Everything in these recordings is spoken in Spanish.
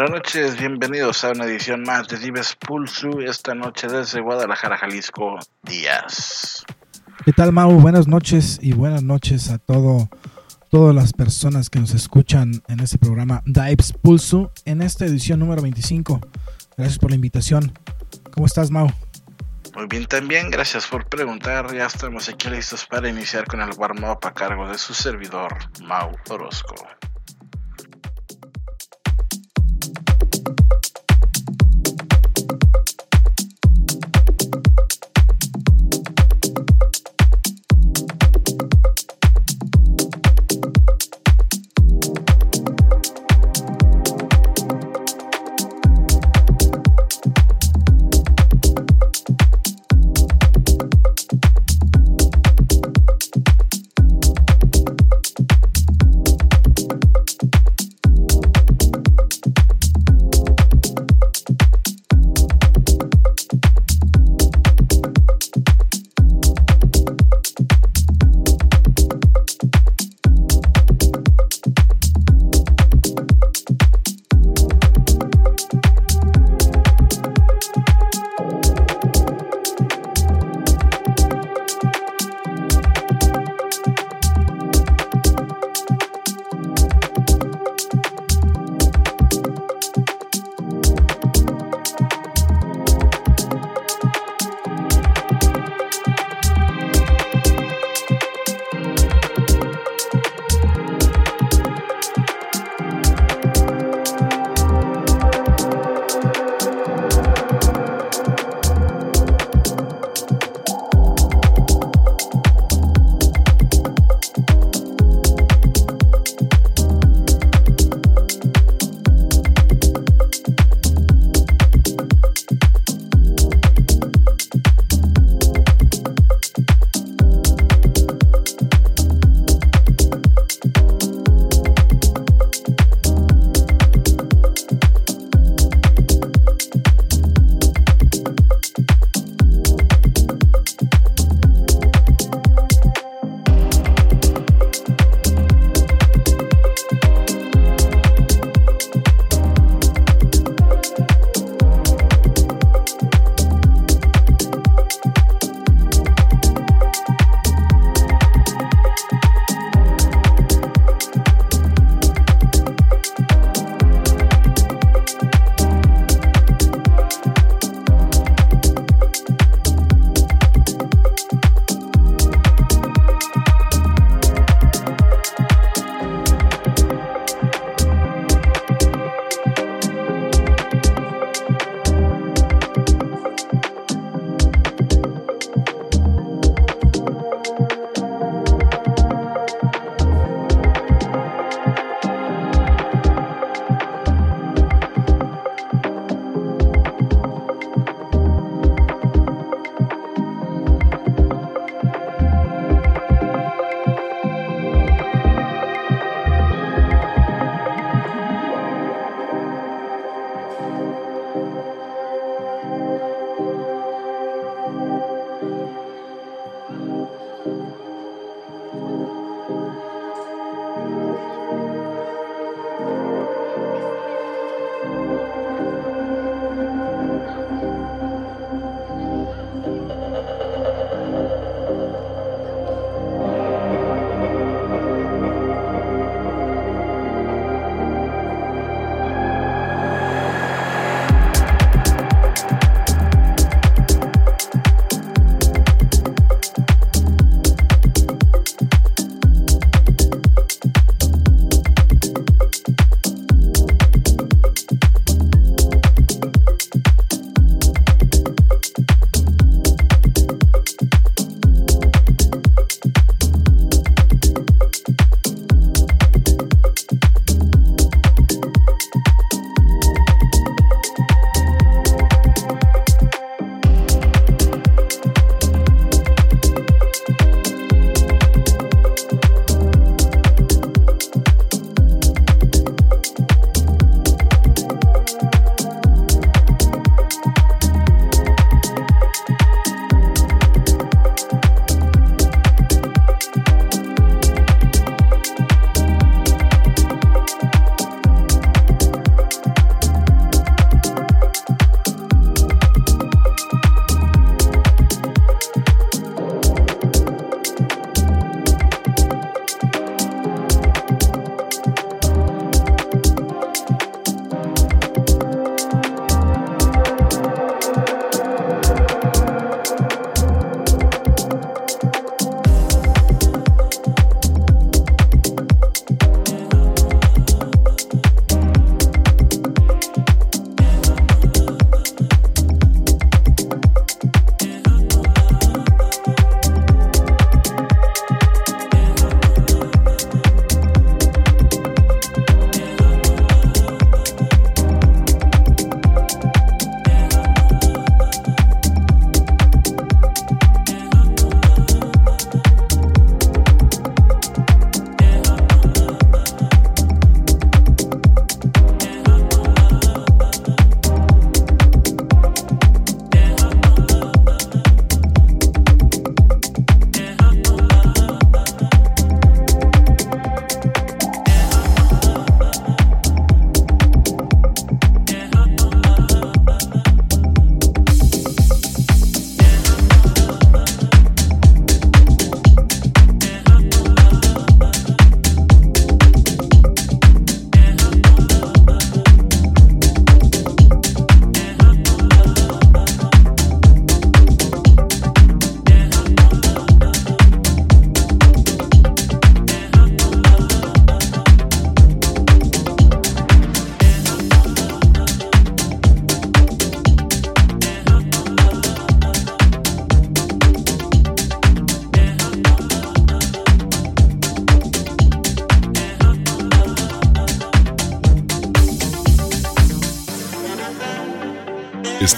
Buenas noches, bienvenidos a una edición más de Dives Pulsu, esta noche desde Guadalajara, Jalisco, Díaz. ¿Qué tal, Mau? Buenas noches y buenas noches a todo, todas las personas que nos escuchan en este programa Dives Pulsu en esta edición número 25. Gracias por la invitación. ¿Cómo estás, Mau? Muy bien también, gracias por preguntar. Ya estamos aquí listos para iniciar con el warm-up a cargo de su servidor, Mau Orozco.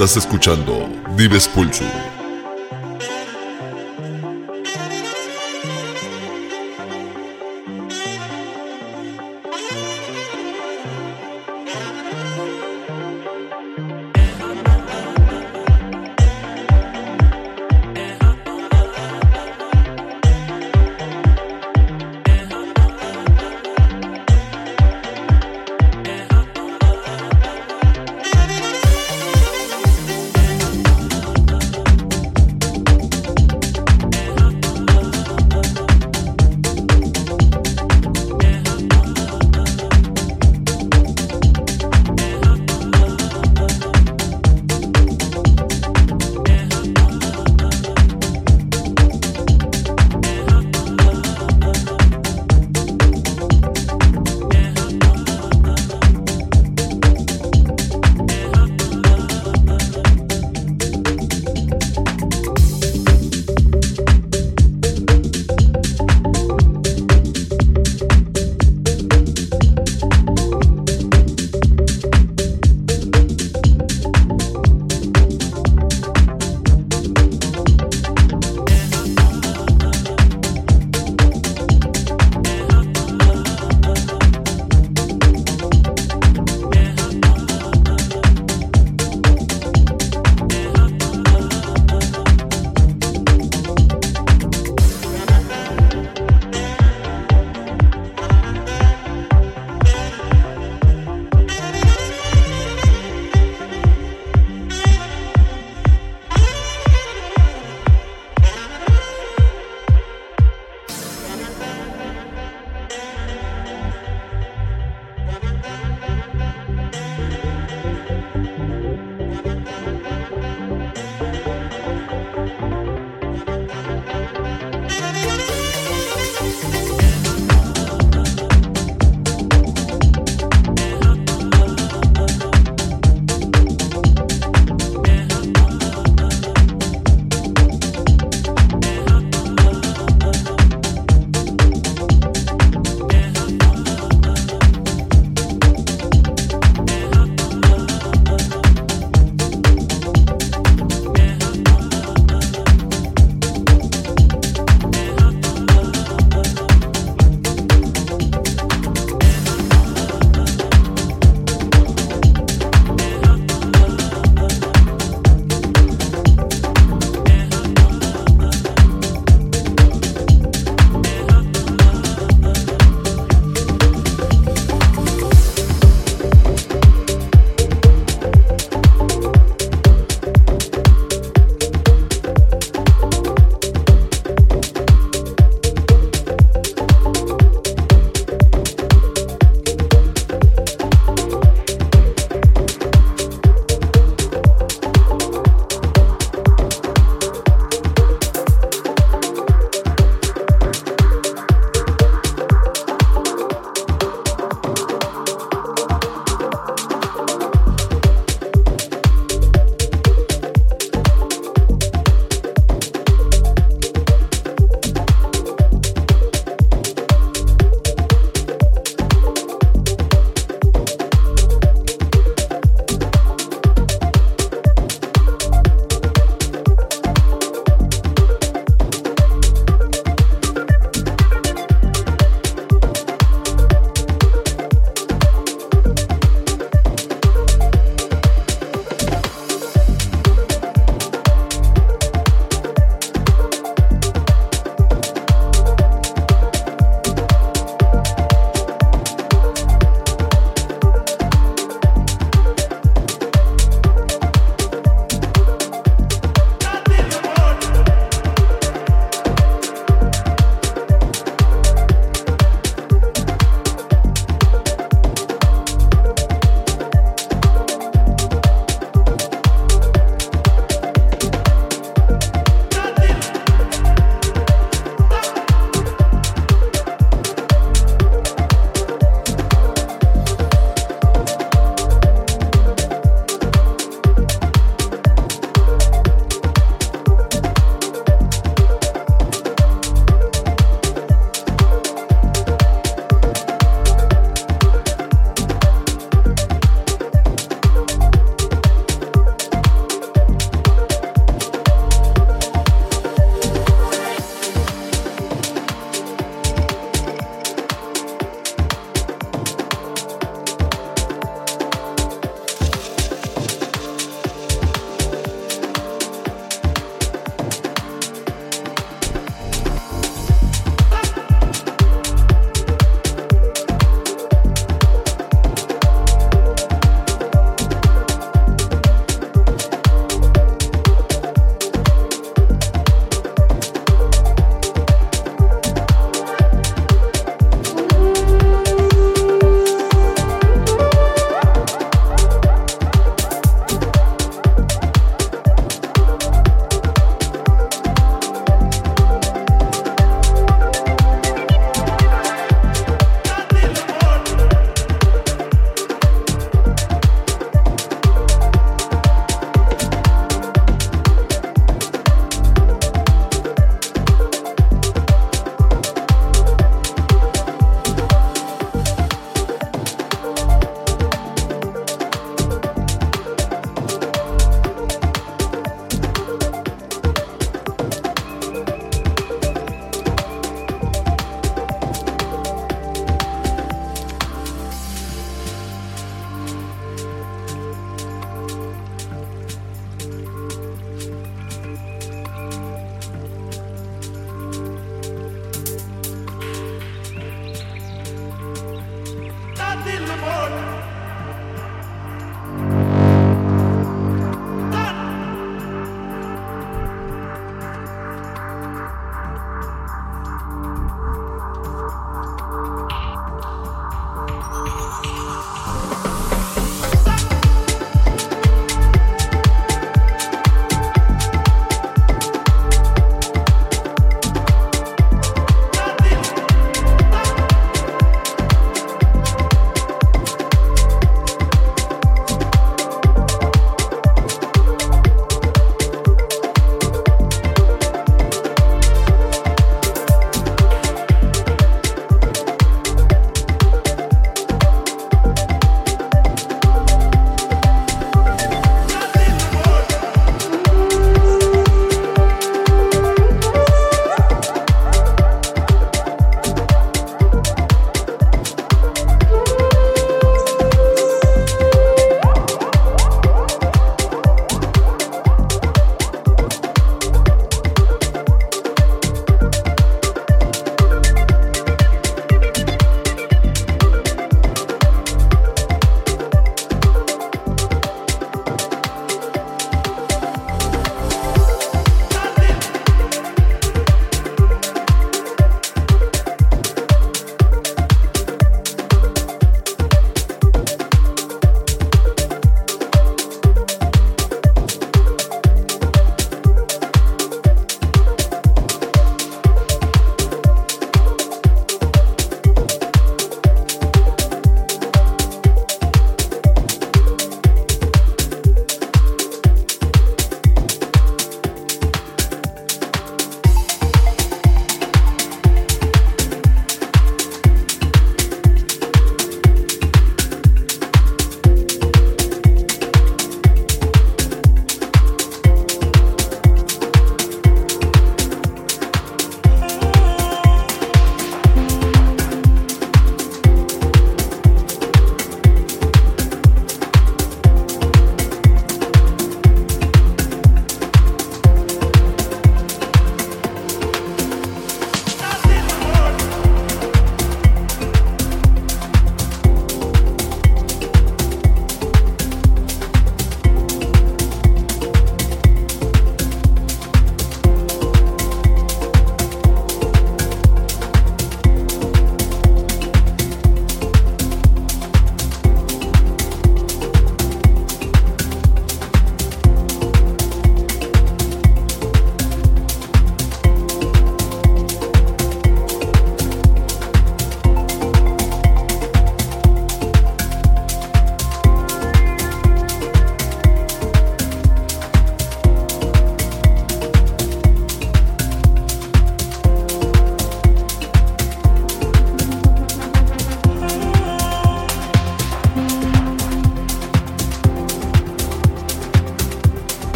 Estás escuchando Dives Pulso.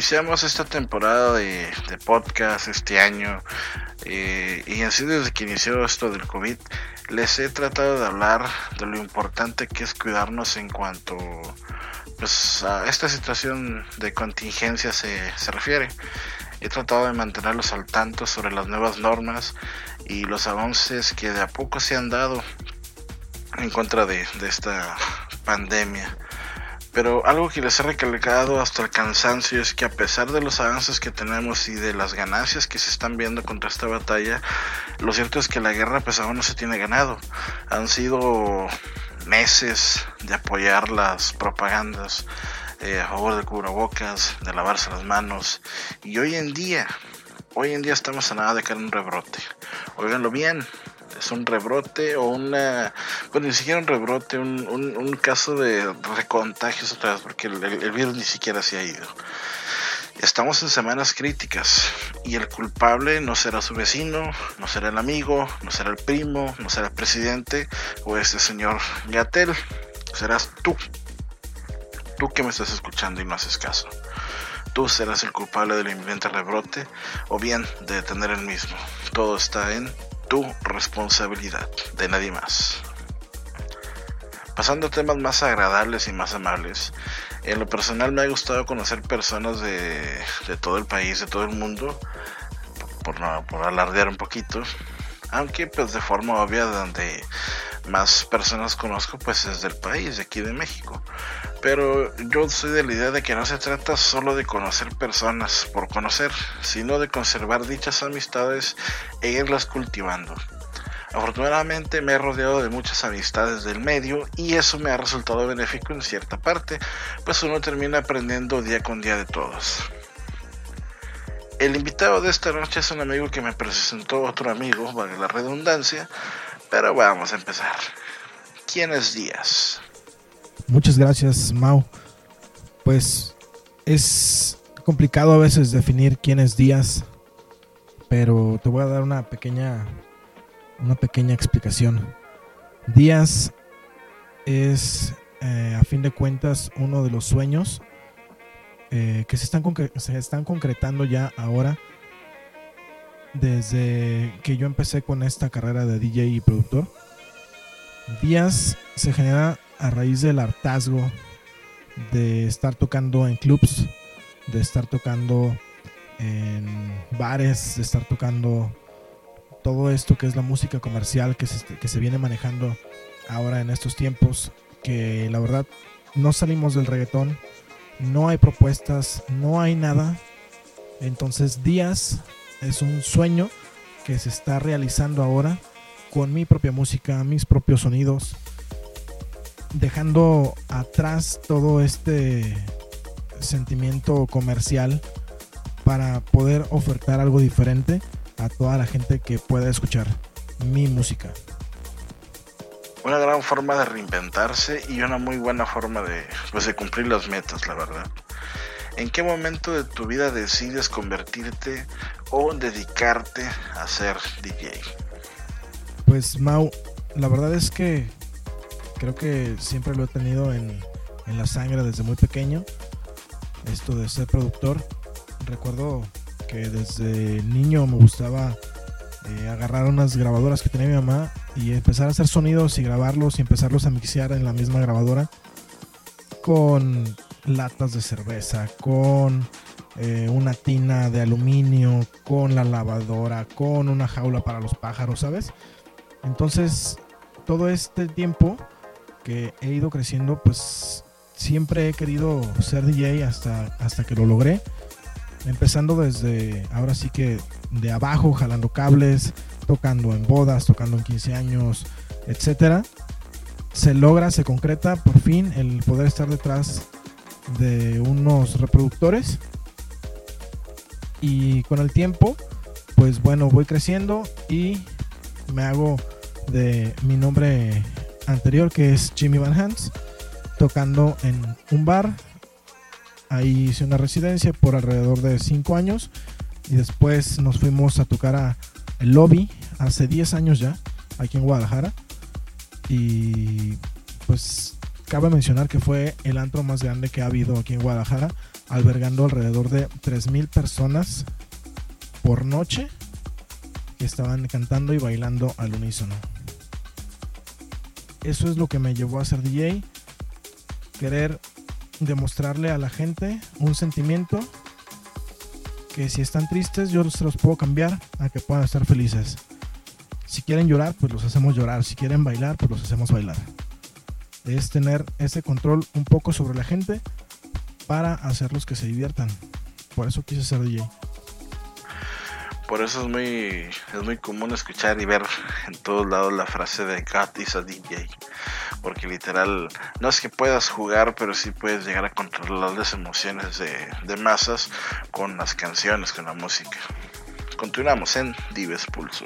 Iniciamos esta temporada de, podcast este año eh, y así desde que inició esto del COVID, les he tratado de hablar de lo importante que es cuidarnos en cuanto pues, a esta situación de contingencia se, se refiere. He tratado de mantenerlos al tanto sobre las nuevas normas y los avances que de a poco se han dado en contra de, de esta pandemia. Pero algo que les he recalcado hasta el cansancio es que a pesar de los avances que tenemos y de las ganancias que se están viendo contra esta batalla, lo cierto es que la guerra pues aún no se tiene ganado. Han sido meses de apoyar las propagandas eh, a favor de cubrebocas, de lavarse las manos. Y hoy en día, hoy en día estamos a nada de caer un rebrote. Óiganlo bien, es un rebrote o una, bueno, ni siquiera un rebrote, un, un, caso de recontagios otra vez, porque el, el, virus ni siquiera se ha ido. Estamos en semanas críticas y el culpable no será su vecino, no será el amigo, no será el primo, no será el presidente o este señor Gatel, serás tú. Tú que me estás escuchando y no haces caso. Tú serás el culpable del inminente rebrote o bien de detener el mismo. Todo está en tu responsabilidad, de nadie más. Pasando a temas más agradables y más amables, en lo personal me ha gustado conocer personas de, de todo el país, de todo el mundo, por, no, por alardear un poquito, aunque pues de forma obvia donde más personas conozco pues es del país, de aquí de México. Pero yo soy de la idea de que no se trata solo de conocer personas por conocer, sino de conservar dichas amistades e irlas cultivando. Afortunadamente me he rodeado de muchas amistades del medio y eso me ha resultado benéfico en cierta parte, pues uno termina aprendiendo día con día de todos. El invitado de esta noche es un amigo que me presentó otro amigo, vale la redundancia, pero vamos a empezar. ¿Quién es Díaz? Muchas gracias, Mau. Pues es complicado a veces definir quién es Díaz, pero te voy a dar una pequeña una pequeña explicación. Díaz es, eh, a fin de cuentas, uno de los sueños eh, que se están, se están concretando ya ahora desde que yo empecé con esta carrera de DJ y productor. Díaz se genera a raíz del hartazgo de estar tocando en clubs, de estar tocando en bares, de estar tocando todo esto que es la música comercial que se, que se viene manejando ahora en estos tiempos, que la verdad no salimos del reggaetón, no hay propuestas, no hay nada. Entonces Díaz es un sueño que se está realizando ahora con mi propia música, mis propios sonidos, dejando atrás todo este sentimiento comercial para poder ofertar algo diferente a toda la gente que pueda escuchar mi música. Una gran forma de reinventarse y una muy buena forma de, pues, de cumplir las metas, la verdad. ¿En qué momento de tu vida decides convertirte o dedicarte a ser DJ? Pues Mau, la verdad es que creo que siempre lo he tenido en, en la sangre desde muy pequeño, esto de ser productor. Recuerdo que desde niño me gustaba eh, agarrar unas grabadoras que tenía mi mamá y empezar a hacer sonidos y grabarlos y empezarlos a mixear en la misma grabadora con latas de cerveza, con eh, una tina de aluminio, con la lavadora, con una jaula para los pájaros, ¿sabes? Entonces, todo este tiempo que he ido creciendo, pues siempre he querido ser DJ hasta, hasta que lo logré. Empezando desde, ahora sí que de abajo, jalando cables, tocando en bodas, tocando en 15 años, etcétera. Se logra, se concreta por fin el poder estar detrás de unos reproductores. Y con el tiempo, pues bueno, voy creciendo y me hago de mi nombre anterior que es Jimmy Van Hans, tocando en un bar. Ahí hice una residencia por alrededor de 5 años y después nos fuimos a tocar a el lobby hace 10 años ya, aquí en Guadalajara. Y pues cabe mencionar que fue el antro más grande que ha habido aquí en Guadalajara, albergando alrededor de 3.000 personas por noche que estaban cantando y bailando al unísono. Eso es lo que me llevó a ser DJ, querer demostrarle a la gente un sentimiento que si están tristes yo se los puedo cambiar a que puedan estar felices. Si quieren llorar, pues los hacemos llorar. Si quieren bailar, pues los hacemos bailar. Es tener ese control un poco sobre la gente para hacerlos que se diviertan. Por eso quise ser DJ. Por eso es muy, es muy común escuchar y ver en todos lados la frase de God is a DJ. Porque literal, no es que puedas jugar, pero sí puedes llegar a controlar las emociones de, de masas con las canciones, con la música. Continuamos en Dives Pulso.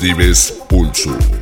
Dives Pulso.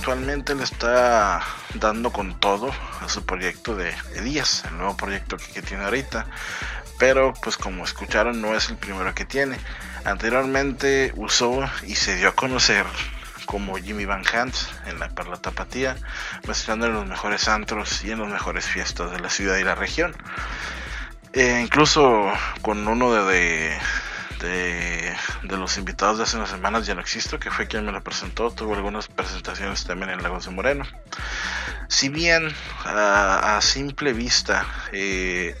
Actualmente le está dando con todo a su proyecto de, de Díaz, el nuevo proyecto que, tiene ahorita. Pero pues como escucharon no es el primero que tiene. Anteriormente usó y se dio a conocer como Jimmy Van Hunt en la Perla Tapatía, mezclando en los mejores antros y en las mejores fiestas de la ciudad y la región. Eh, incluso con uno de, de, los invitados de hace unas semanas, ya no existo, que fue quien me lo presentó, tuvo algunas presentaciones también en Lagos de Moreno. Si bien a, simple vista eh,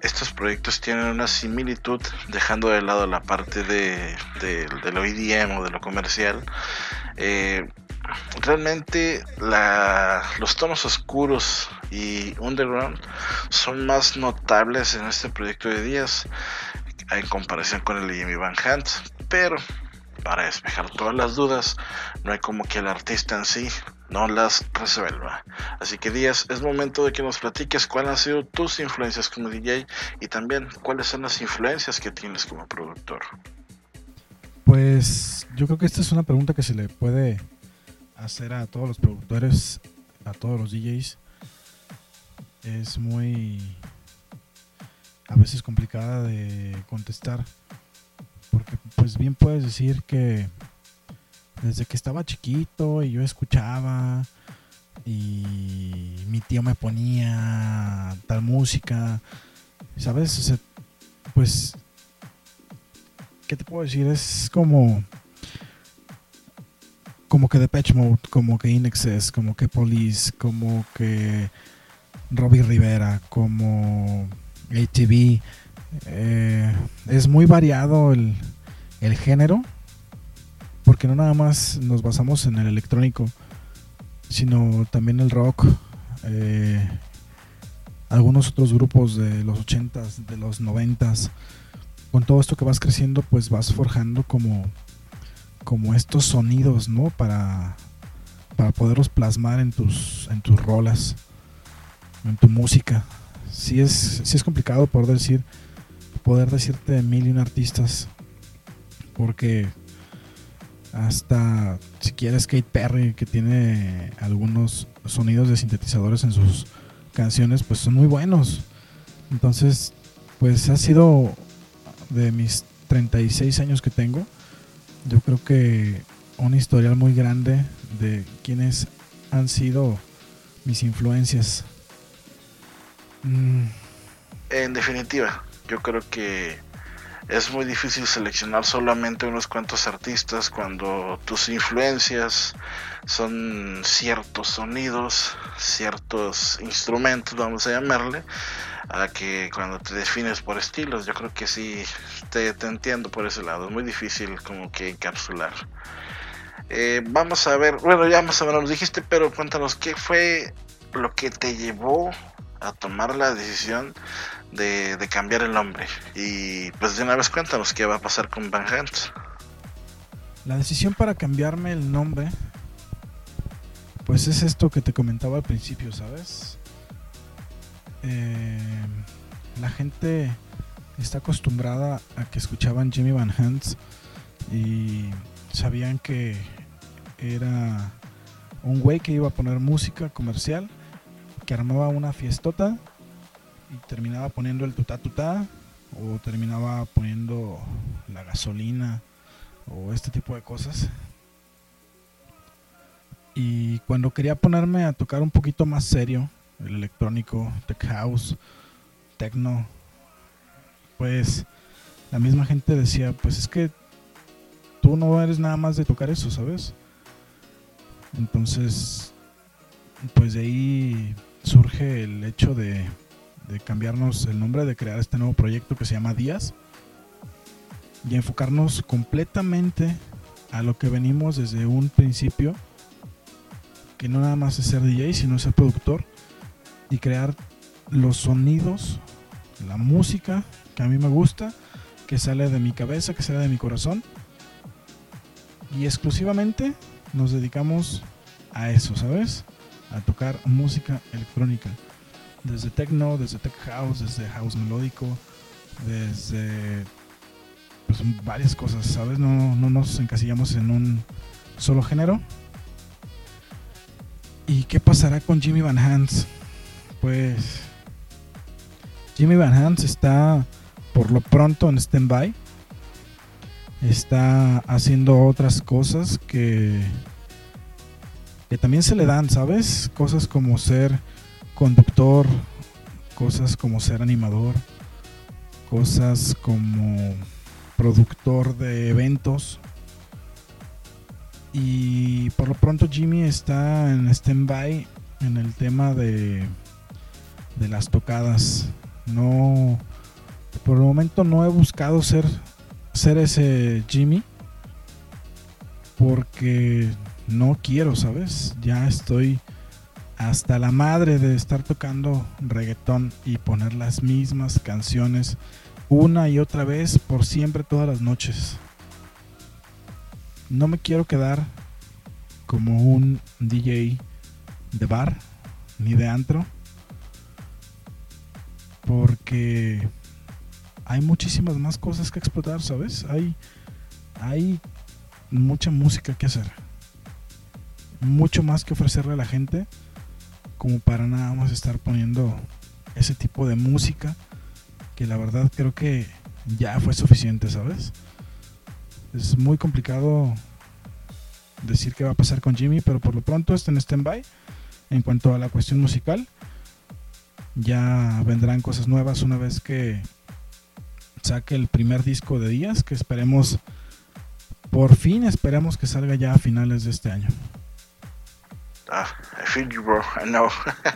estos proyectos tienen una similitud, dejando de lado la parte de, de, lo IDM o de lo comercial, eh, realmente los tonos oscuros y underground son más notables en este proyecto de Díaz en comparación con el de Jimmy Van Hunt, pero para despejar todas las dudas, no hay como que el artista en sí no las resuelva. Así que Díaz, es momento de que nos platiques cuáles han sido tus influencias como DJ y también cuáles son las influencias que tienes como productor. Pues yo creo que esta es una pregunta que se le puede hacer a todos los productores, a todos los DJs. Es muy a veces complicada de contestar. Porque pues bien puedes decir que desde que estaba chiquito y yo escuchaba y mi tío me ponía tal música, ¿sabes? Pues, ¿qué te puedo decir? Es como, como que Depeche Mode, como que Inexcess, como que Police, como que Robbie Rivera, como ATV. Eh, es muy variado el, el género porque no nada más nos basamos en el electrónico, sino también el rock, eh, algunos otros grupos de los 80s, de los 90s. Con todo esto que vas creciendo, pues vas forjando como, como estos sonidos, ¿no? Para, para poderlos plasmar en tus, en tus rolas, en tu música. Sí es, sí es complicado poder decir, poder decirte mil y un artistas, porque hasta si quieres Kate Perry que tiene algunos sonidos de sintetizadores en sus canciones pues son muy buenos. Entonces pues ha sido de mis 36 años que tengo yo creo que un historial muy grande de quienes han sido mis influencias mm. en definitiva yo creo que es muy difícil seleccionar solamente unos cuantos artistas cuando tus influencias son ciertos sonidos, ciertos instrumentos, vamos a llamarle, a que cuando te defines por estilos, yo creo que sí, te, te entiendo por ese lado, es muy difícil como que encapsular. Eh, vamos a ver, bueno, ya más o menos lo dijiste, pero cuéntanos qué fue lo que te llevó a tomar la decisión de, de, cambiar el nombre. Y pues de una vez cuéntanos qué va a pasar con Van Hunt. La decisión para cambiarme el nombre, pues es esto que te comentaba al principio, ¿sabes? Eh, la gente está acostumbrada a que escuchaban Jimmy Van Hunt y sabían que era un güey que iba a poner música comercial, que armaba una fiestota y terminaba poniendo el tutá tutá o terminaba poniendo la gasolina o este tipo de cosas. Y cuando quería ponerme a tocar un poquito más serio, el electrónico, tech house, techno, pues la misma gente decía, pues es que tú no eres nada más de tocar eso, ¿sabes? Entonces, pues de ahí surge el hecho de cambiarnos el nombre, de crear este nuevo proyecto que se llama Díaz y enfocarnos completamente a lo que venimos desde un principio, que no nada más es ser DJ, sino ser productor y crear los sonidos, la música que a mí me gusta, que sale de mi cabeza, que sale de mi corazón. Y exclusivamente nos dedicamos a eso, ¿sabes? A tocar música electrónica desde techno, desde tech house, desde house melódico, desde pues, varias cosas, ¿sabes? No, no nos encasillamos en un solo género. ¿Y qué pasará con Jimmy Van Hans? Pues Jimmy Van Hans está por lo pronto en stand-by. Está haciendo otras cosas que también se le dan, ¿sabes? Cosas como ser conductor, cosas como ser animador, cosas como productor de eventos. Y por lo pronto Jimmy está en stand-by en el tema de, de las tocadas. No, por el momento no he buscado ser, ser ese Jimmy porque no quiero, ¿sabes? Ya estoy hasta la madre de estar tocando reggaetón y poner las mismas canciones una y otra vez por siempre todas las noches. No me quiero quedar como un DJ de bar ni de antro porque hay muchísimas más cosas que explotar, ¿sabes? Hay hay mucha música que hacer. Mucho más que ofrecerle a la gente como para nada más estar poniendo ese tipo de música que la verdad creo que ya fue suficiente, ¿sabes? Es muy complicado decir qué va a pasar con Jimmy, pero por lo pronto está en stand-by. En cuanto a la cuestión musical, ya vendrán cosas nuevas una vez que saque el primer disco de Díaz, que esperemos, por fin esperemos que salga ya a finales de este año. Feel you, bro. I know.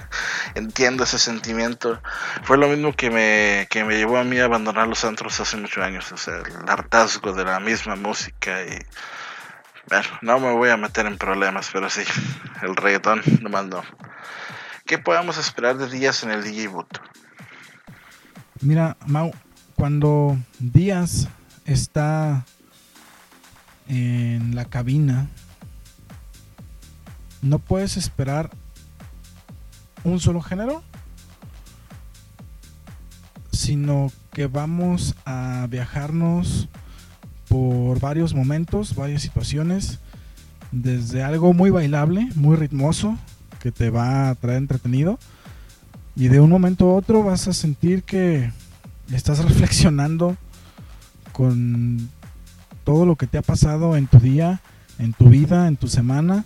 Entiendo ese sentimiento. Fue lo mismo que me, que me llevó a mí a abandonar los antros hace muchos años. O sea, el hartazgo de la misma música y... Bueno, no me voy a meter en problemas, pero sí, el reggaetón nomás no. ¿Qué podemos esperar de días en el DJ Boot? Mira, Mau, cuando Díaz está en la cabina, no puedes esperar un solo género, sino que vamos a viajarnos por varios momentos, varias situaciones, desde algo muy bailable, muy ritmoso, que te va a traer entretenido, y de un momento a otro vas a sentir que estás reflexionando con todo lo que te ha pasado en tu día, en tu vida, en tu semana,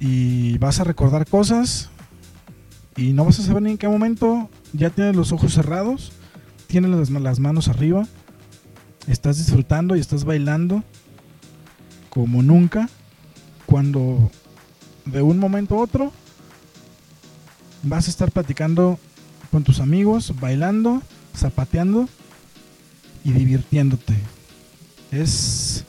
y vas a recordar cosas y no vas a saber ni en qué momento ya tienes los ojos cerrados, tienes las, las manos arriba, estás disfrutando y estás bailando como nunca cuando de un momento a otro vas a estar platicando con tus amigos, bailando, zapateando y divirtiéndote. Es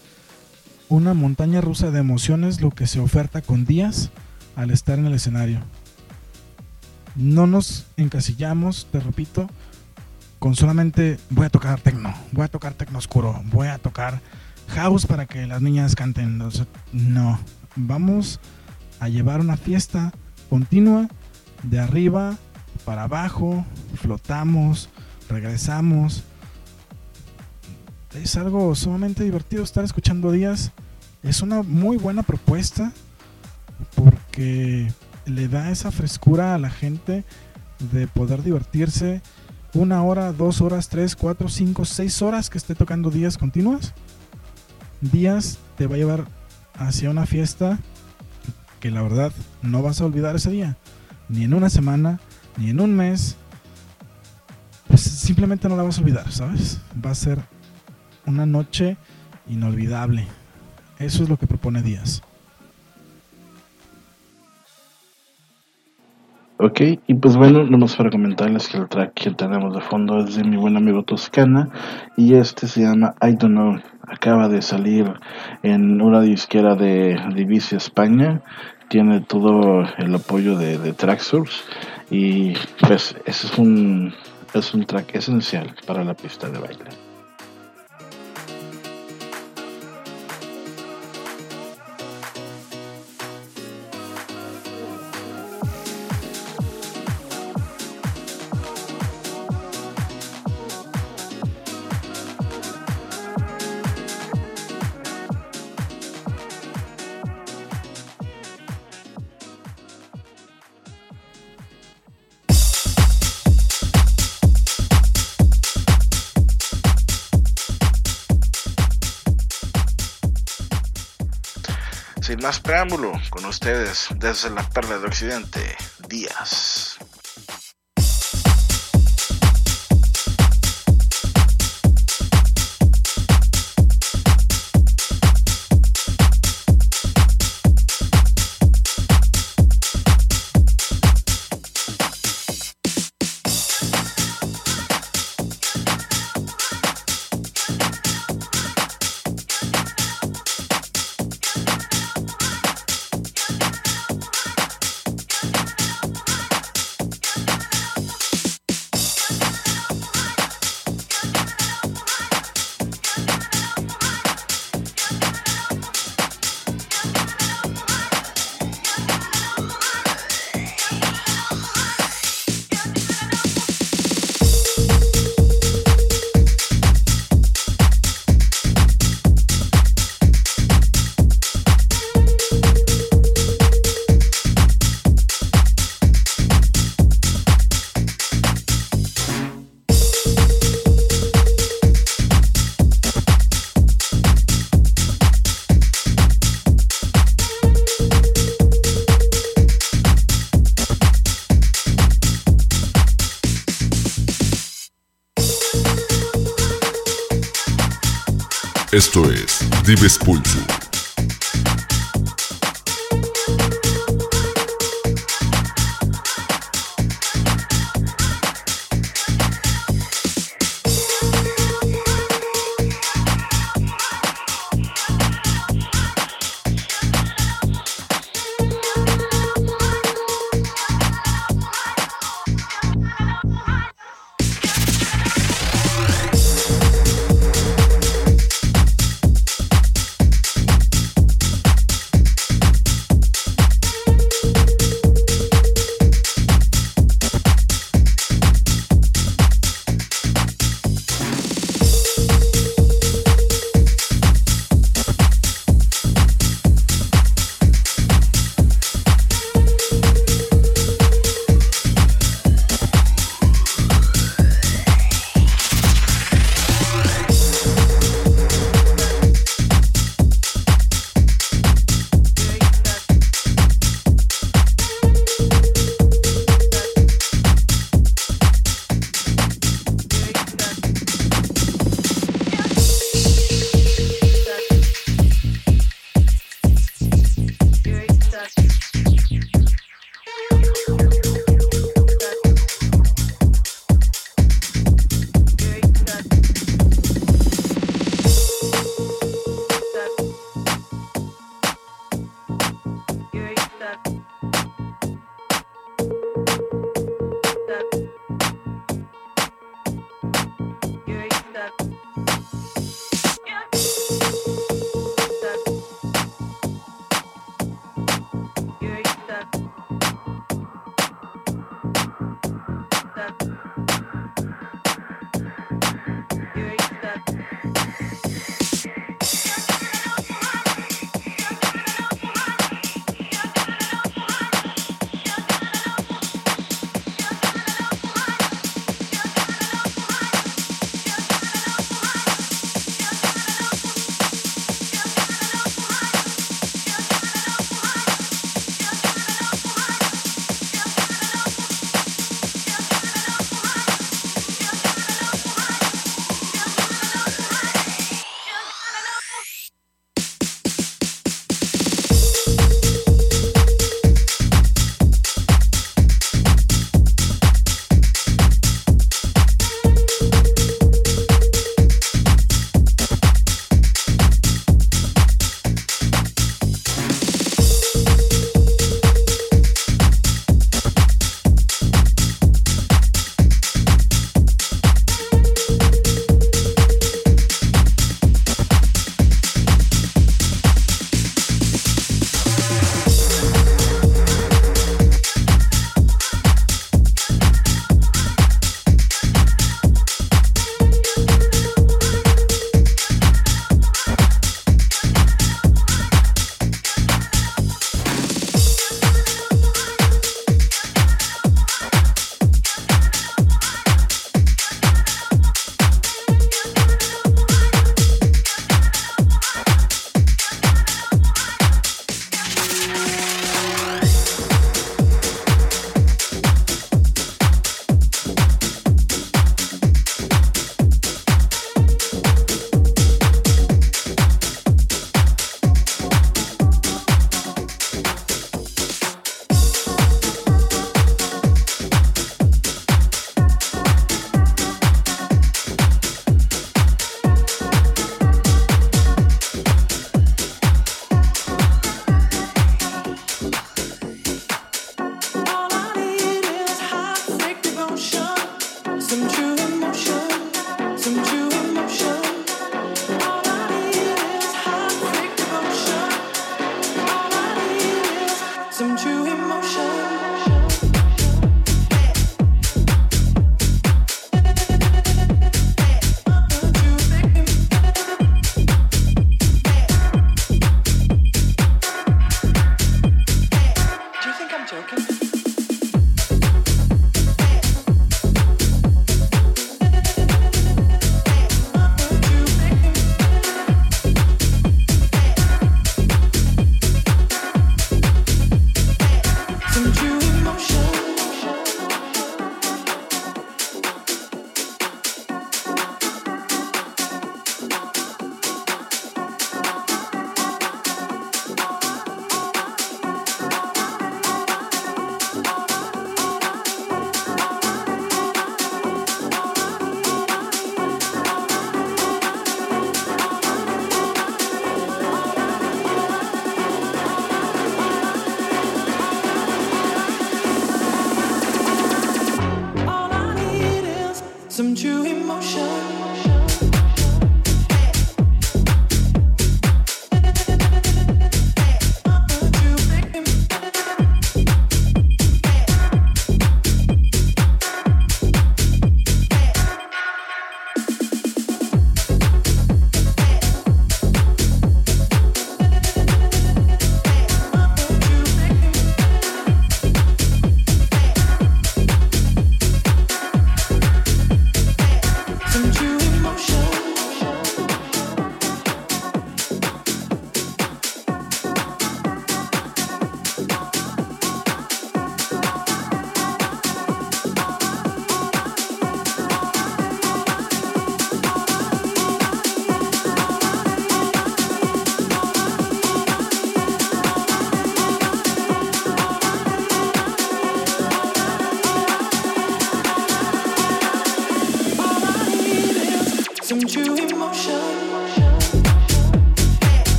una montaña rusa de emociones lo que se oferta con días al estar en el escenario. No nos encasillamos, te repito, con solamente voy a tocar tecno, voy a tocar tecno oscuro, voy a tocar house para que las niñas canten. No, vamos a llevar una fiesta continua de arriba para abajo, flotamos, regresamos. Es algo sumamente divertido estar escuchando días. Es una muy buena propuesta porque le da esa frescura a la gente de poder divertirse una hora, dos horas, tres, cuatro, cinco, seis horas que esté tocando días continuas. Días te va a llevar hacia una fiesta que la verdad no vas a olvidar ese día, ni en una semana, ni en un mes. Pues simplemente no la vas a olvidar, ¿sabes? Va a ser una noche inolvidable. Eso es lo que propone Díaz. Ok, y pues bueno, nomás para comentarles que el track que tenemos de fondo es de mi buen amigo Toscana y este se llama I Don't Know. Acaba de salir en una disquera de Divisia España, tiene todo el apoyo de, de Traxsource y pues ese es un, es un track esencial para la pista de baile. Sin más preámbulo, con ustedes desde la Perla de Occidente, Díaz. Esto es Dives Pulso.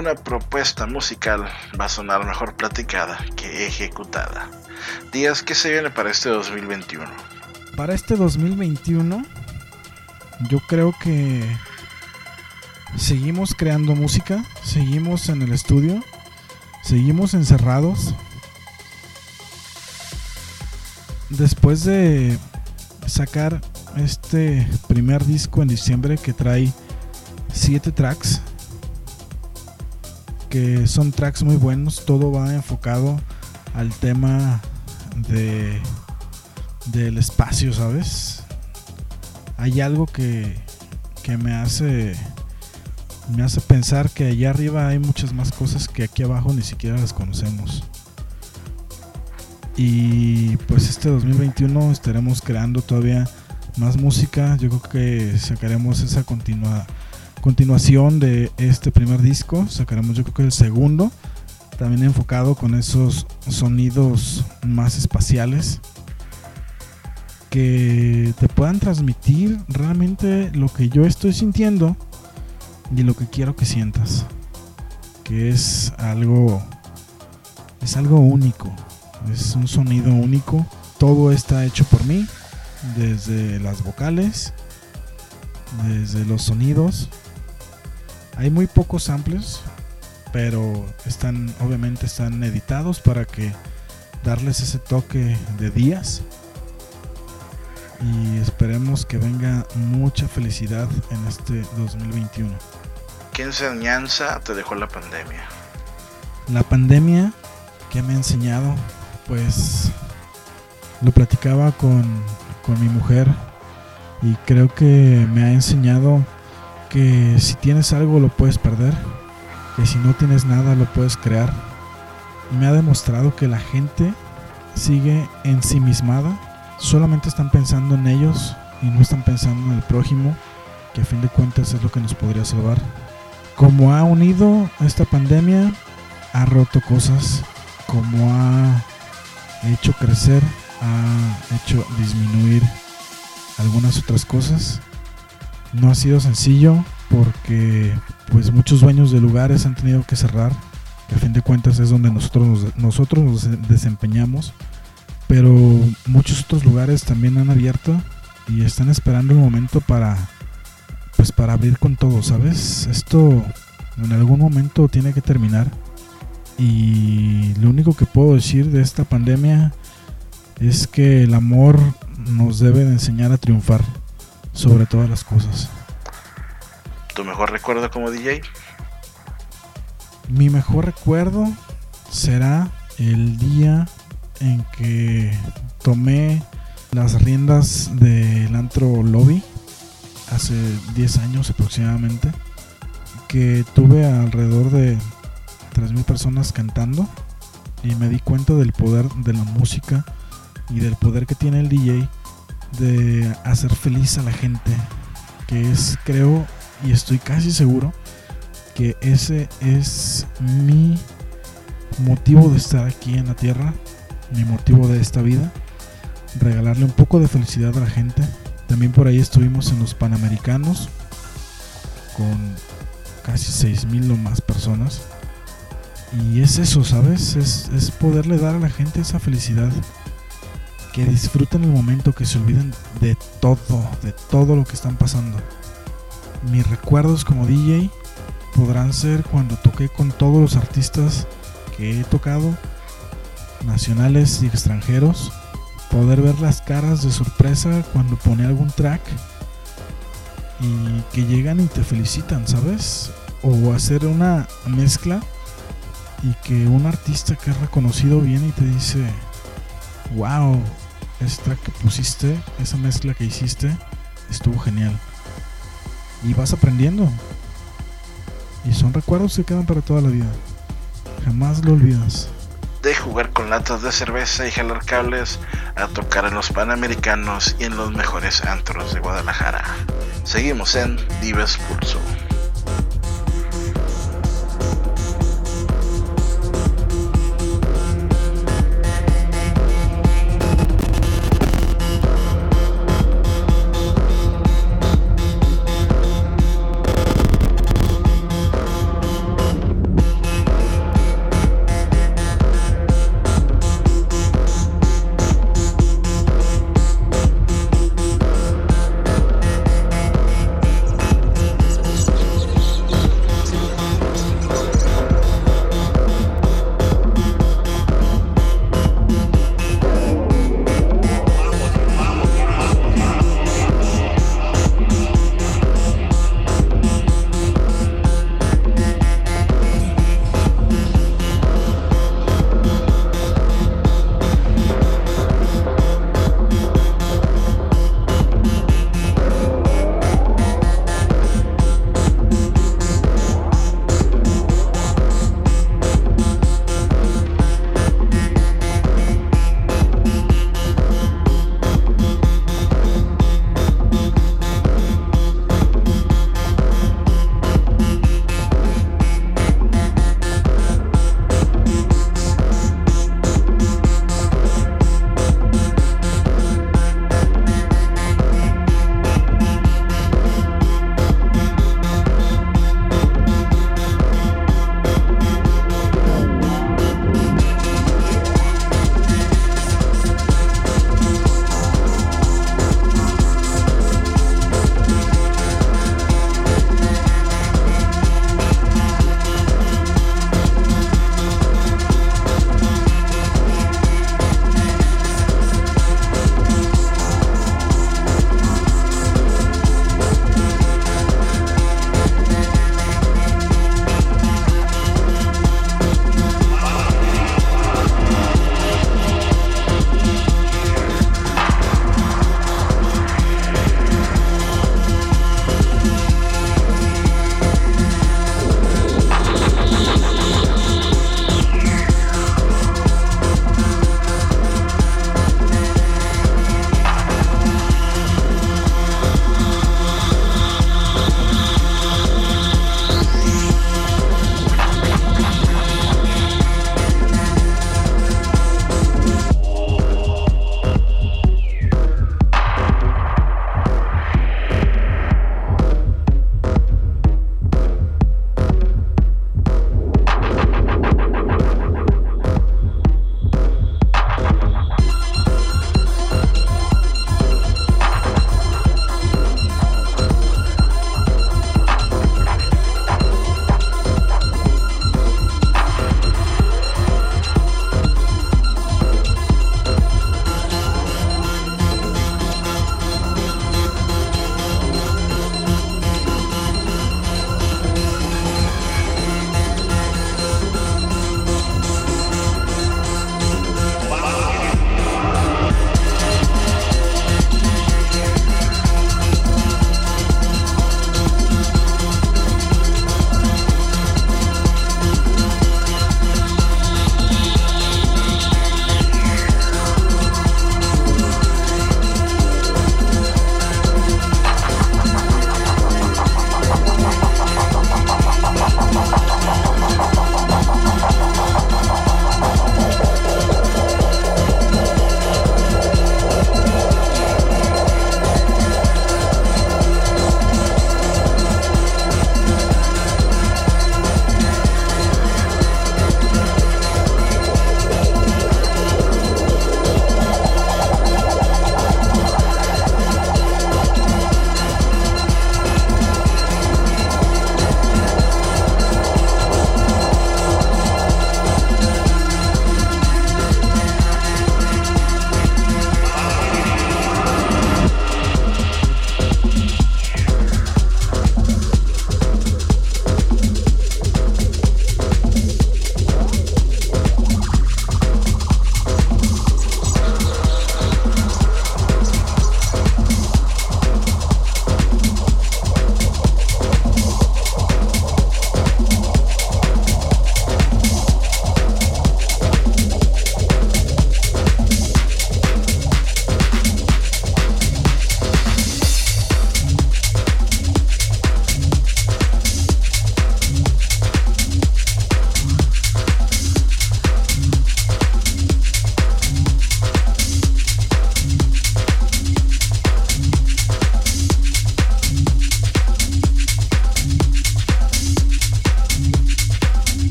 Ninguna propuesta musical va a sonar mejor platicada que ejecutada. Días, ¿qué se viene para este 2021? Para este 2021, yo creo que seguimos creando música, seguimos en el estudio, seguimos encerrados. Después de sacar este primer disco en diciembre que trae 7 tracks, que son tracks muy buenos, todo va enfocado al tema de del espacio, ¿sabes? Hay algo que, que me hace me hace pensar que allá arriba hay muchas más cosas que aquí abajo ni siquiera las conocemos. Y pues este 2021 estaremos creando todavía más música. Yo creo que sacaremos esa continua, continuación de este primer disco. Sacaremos yo creo que el segundo. También enfocado con esos sonidos más espaciales. Que te puedan transmitir realmente lo que yo estoy sintiendo y lo que quiero que sientas. Que es algo. Es algo único. Es un sonido único. Todo está hecho por mí. Desde las vocales. Desde los sonidos. Hay muy pocos samples. Pero están. Obviamente están editados para que darles ese toque de días. Y esperemos que venga mucha felicidad en este 2021. ¿Qué enseñanza te dejó la pandemia? La pandemia que me ha enseñado, pues lo platicaba con, con mi mujer y creo que me ha enseñado que si tienes algo lo puedes perder, que si no tienes nada lo puedes crear. Me ha demostrado que la gente sigue ensimismada, solamente están pensando en ellos y no están pensando en el prójimo, que a fin de cuentas es lo que nos podría salvar. Como ha unido esta pandemia, ha roto cosas, como ha hecho crecer, ha hecho disminuir algunas otras cosas. No ha sido sencillo porque pues muchos dueños de lugares han tenido que cerrar, que a fin de cuentas es donde nosotros nos, nosotros nos desempeñamos, pero muchos otros lugares también han abierto y están esperando el momento para pues para abrir con todo, ¿sabes? Esto en algún momento tiene que terminar. Y lo único que puedo decir de esta pandemia es que el amor nos debe de enseñar a triunfar sobre todas las cosas. ¿Tu mejor recuerdo como DJ? Mi mejor recuerdo será el día en que tomé las riendas del antro lobby hace 10 años aproximadamente que tuve alrededor de 3.000 personas cantando y me di cuenta del poder de la música y del poder que tiene el DJ de hacer feliz a la gente que es creo y estoy casi seguro que ese es mi motivo de estar aquí en la tierra mi motivo de esta vida regalarle un poco de felicidad a la gente también por ahí estuvimos en los Panamericanos con casi 6.000 o más personas. Y es eso, ¿sabes? Es, es poderle dar a la gente esa felicidad. Que disfruten el momento, que se olviden de todo, de todo lo que están pasando. Mis recuerdos como DJ podrán ser cuando toqué con todos los artistas que he tocado, nacionales y extranjeros poder ver las caras de sorpresa cuando pone algún track y que llegan y te felicitan, ¿sabes? O hacer una mezcla y que un artista que es reconocido viene y te dice, wow, ese track que pusiste, esa mezcla que hiciste, estuvo genial. Y vas aprendiendo. Y son recuerdos que quedan para toda la vida. Jamás lo olvidas de jugar con latas de cerveza y jalar cables a tocar en los Panamericanos y en los mejores antros de Guadalajara. Seguimos en Dives Pulso.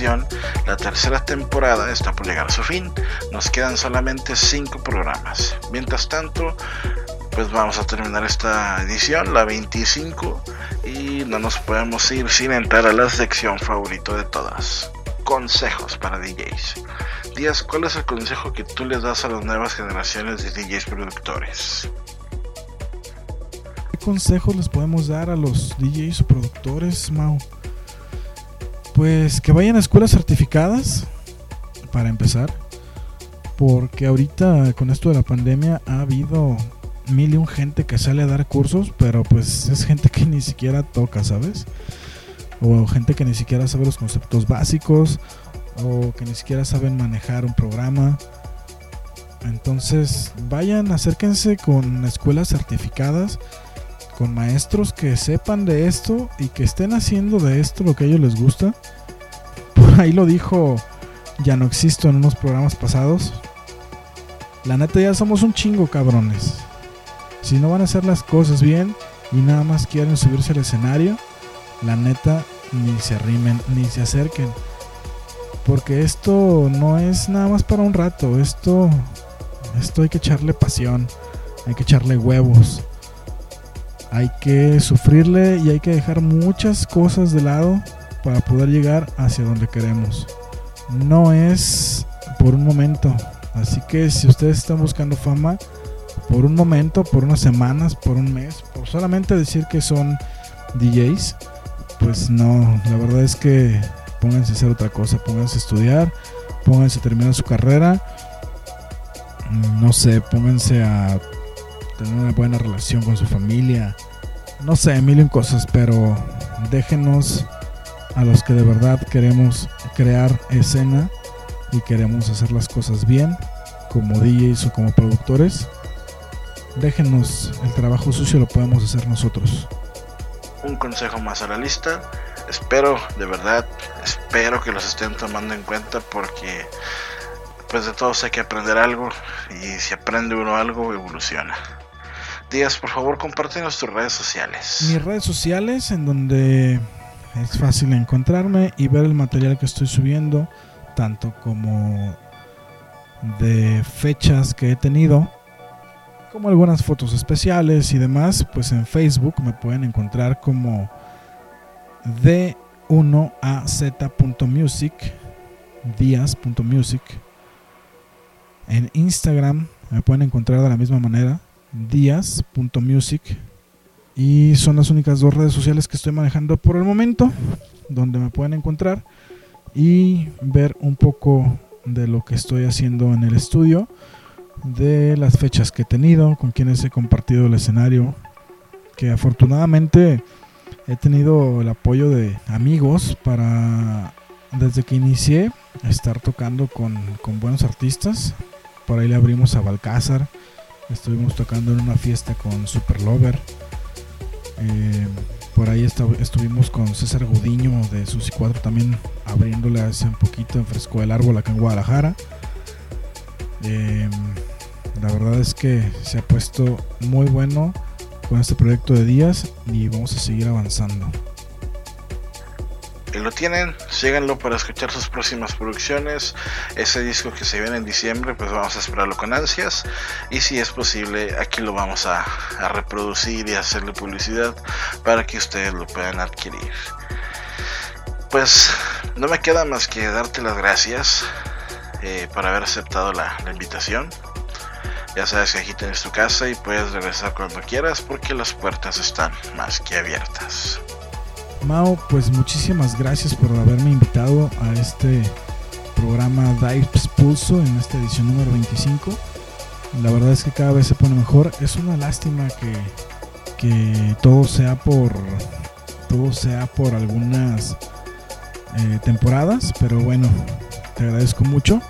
La tercera temporada está por llegar a su fin. Nos quedan solamente 5 programas. Mientras tanto, pues vamos a terminar esta edición, la 25, y no nos podemos ir sin entrar a la sección favorito de todas. Consejos para DJs. Díaz, ¿cuál es el consejo que tú les das a las nuevas generaciones de DJs productores? ¿Qué consejos les podemos dar a los DJs productores, Mau? Pues que vayan a escuelas certificadas, para empezar. Porque ahorita con esto de la pandemia ha habido mil y un gente que sale a dar cursos, pero pues es gente que ni siquiera toca, ¿sabes? O gente que ni siquiera sabe los conceptos básicos, o que ni siquiera saben manejar un programa. Entonces, vayan, acérquense con escuelas certificadas, con maestros que sepan de esto y que estén haciendo de esto lo que a ellos les gusta. Por ahí lo dijo Ya no existo en unos programas pasados. La neta ya somos un chingo cabrones. Si no van a hacer las cosas bien y nada más quieren subirse al escenario, la neta ni se arrimen, ni se acerquen. Porque esto no es nada más para un rato, esto esto hay que echarle pasión, hay que echarle huevos. Hay que sufrirle y hay que dejar muchas cosas de lado para poder llegar hacia donde queremos. No es por un momento. Así que si ustedes están buscando fama, por un momento, por unas semanas, por un mes, por solamente decir que son DJs, pues no, la verdad es que pónganse a hacer otra cosa, pónganse a estudiar, pónganse a terminar su carrera, no sé, pónganse a tener una buena relación con su familia, no sé, mil cosas, pero déjenos a los que de verdad queremos crear escena y queremos hacer las cosas bien, como DJs o como productores, déjenos el trabajo sucio, lo podemos hacer nosotros. un consejo más a la lista. Espero, de verdad, espero que los estén tomando en cuenta porque pues de todos hay que aprender algo y si aprende uno algo evoluciona. Díaz, por favor, compártenos tus redes sociales. Mis redes sociales en donde es fácil encontrarme y ver el material que estoy subiendo, tanto como de fechas que he tenido, como algunas fotos especiales y demás, pues en Facebook me pueden encontrar como d1az.music, díaz.music. En Instagram me pueden encontrar de la misma manera, díaz.music. Y son las únicas dos redes sociales que estoy manejando por el momento, donde me pueden encontrar y ver un poco de lo que estoy haciendo en el estudio, de las fechas que he tenido, con quienes he compartido el escenario, que afortunadamente he tenido el apoyo de amigos para, desde que inicié, estar tocando con, con buenos artistas. Por ahí le abrimos a Balcázar, estuvimos tocando en una fiesta con Super Lover. Eh, por ahí estuvimos con César Gudiño de Susi 4 también abriéndole hace un poquito en Fresco del Árbol acá en Guadalajara. Eh, la verdad es que se ha puesto muy bueno con este proyecto de días y vamos a seguir avanzando. Y lo tienen, síganlo para escuchar sus próximas producciones. Ese disco que se viene en diciembre, pues vamos a esperarlo con ansias. Y si es posible, aquí lo vamos a, reproducir y hacerle publicidad para que ustedes lo puedan adquirir. Pues no me queda más que darte las gracias eh, por haber aceptado la, la invitación. Ya sabes que aquí tienes tu casa y puedes regresar cuando quieras porque las puertas están más que abiertas. Mao, pues muchísimas gracias por haberme invitado a este programa Dives Pulso en esta edición número 25. La verdad es que cada vez se pone mejor. Es una lástima que, que todo sea por todo sea por algunas eh, temporadas, pero bueno, te agradezco mucho.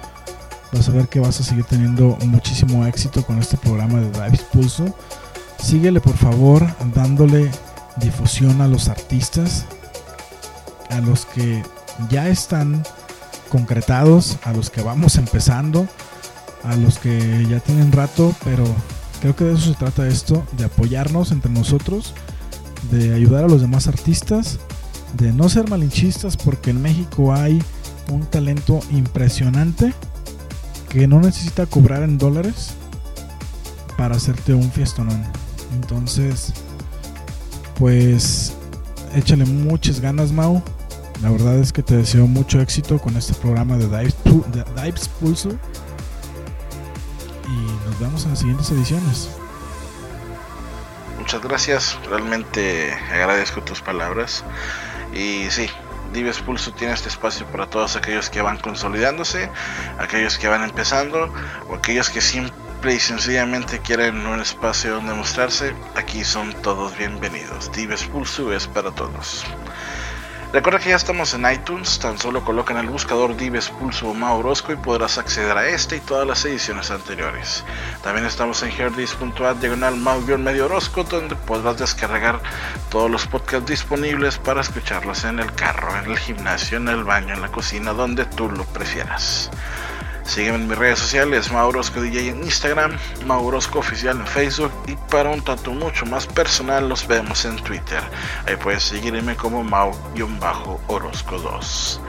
Vas a ver que vas a seguir teniendo muchísimo éxito con este programa de Dives Pulso. Síguele por favor dándole difusión a los artistas, a los que ya están concretados, a los que vamos empezando, a los que ya tienen rato, pero creo que de eso se trata esto, de apoyarnos entre nosotros, de ayudar a los demás artistas de no ser malinchistas porque en México hay un talento impresionante que no necesita cobrar en dólares para hacerte un fiestonón. Entonces, pues échale muchas ganas, Mau. La verdad es que te deseo mucho éxito con este programa de Dives, Pulso. Y nos vemos en las siguientes ediciones. Muchas gracias, realmente agradezco tus palabras. Y sí, Dives Pulso tiene este espacio para todos aquellos que van consolidándose, aquellos que van empezando o aquellos que simple y sencillamente quieren un espacio donde mostrarse. Aquí son todos bienvenidos. Dives Pulso es para todos. Recuerda que ya estamos en iTunes, tan solo coloca en el buscador Dives Pulso Mau Orozco y podrás acceder a este y todas las ediciones anteriores. También estamos en herdis.at diagonal medio donde podrás descargar todos los podcasts disponibles para escucharlos en el carro, en el gimnasio, en el baño, en la cocina, donde tú lo prefieras. Sígueme en mis redes sociales, Maurosco DJ en Instagram, Maurosco Oficial en Facebook y para un trato mucho más personal los vemos en Twitter. Ahí puedes seguirme como Mau-Orozco 2.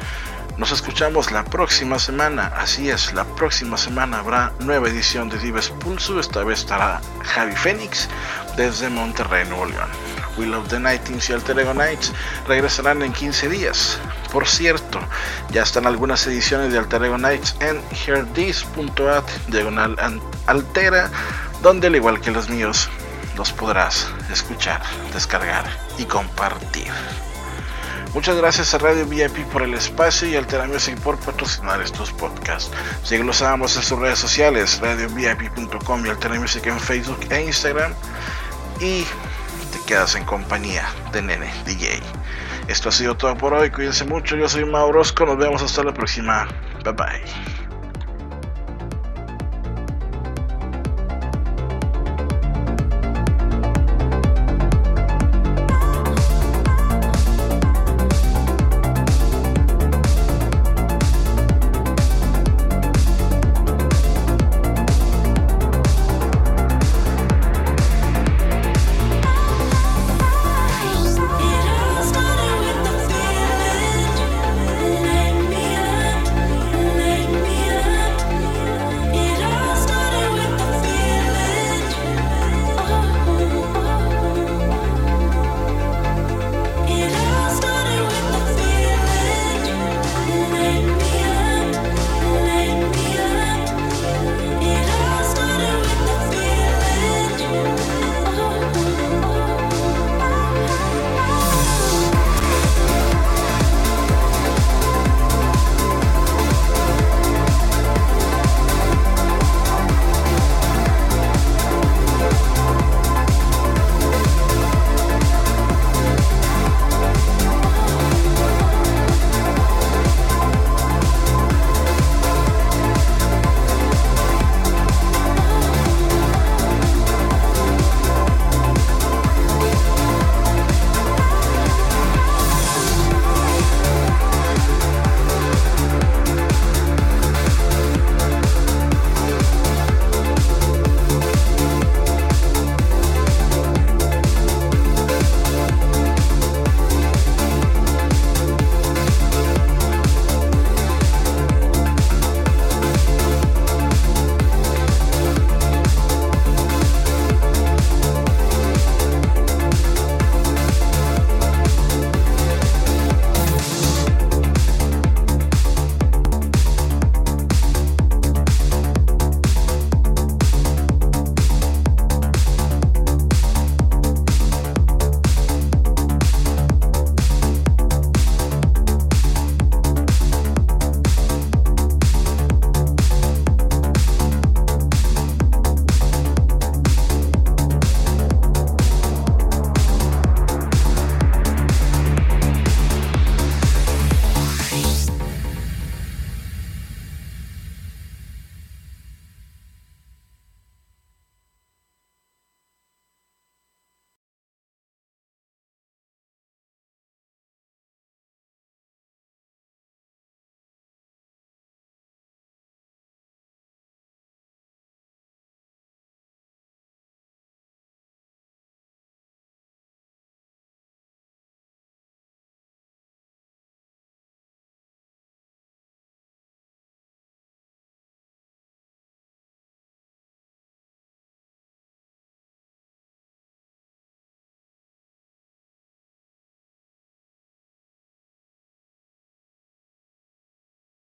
Nos escuchamos la próxima semana, así es, la próxima semana habrá nueva edición de Dives Pulso, esta vez estará Javi Fénix desde Monterrey, Nuevo León. Will of the Nightings y Alter Nights regresarán en 15 días. Por cierto, ya están algunas ediciones de Alter Ego Nights en hearthis.at diagonal altera, donde al igual que los míos, los podrás escuchar, descargar y compartir. Muchas gracias a Radio VIP por el espacio y Altera Music por patrocinar estos podcasts. Síguelos a ambos en sus redes sociales, radiovip.com y Altera Music en Facebook e Instagram. Y te quedas en compañía de Nene DJ. Esto ha sido todo por hoy, cuídense mucho, yo soy Maurosco, nos vemos hasta la próxima, bye bye.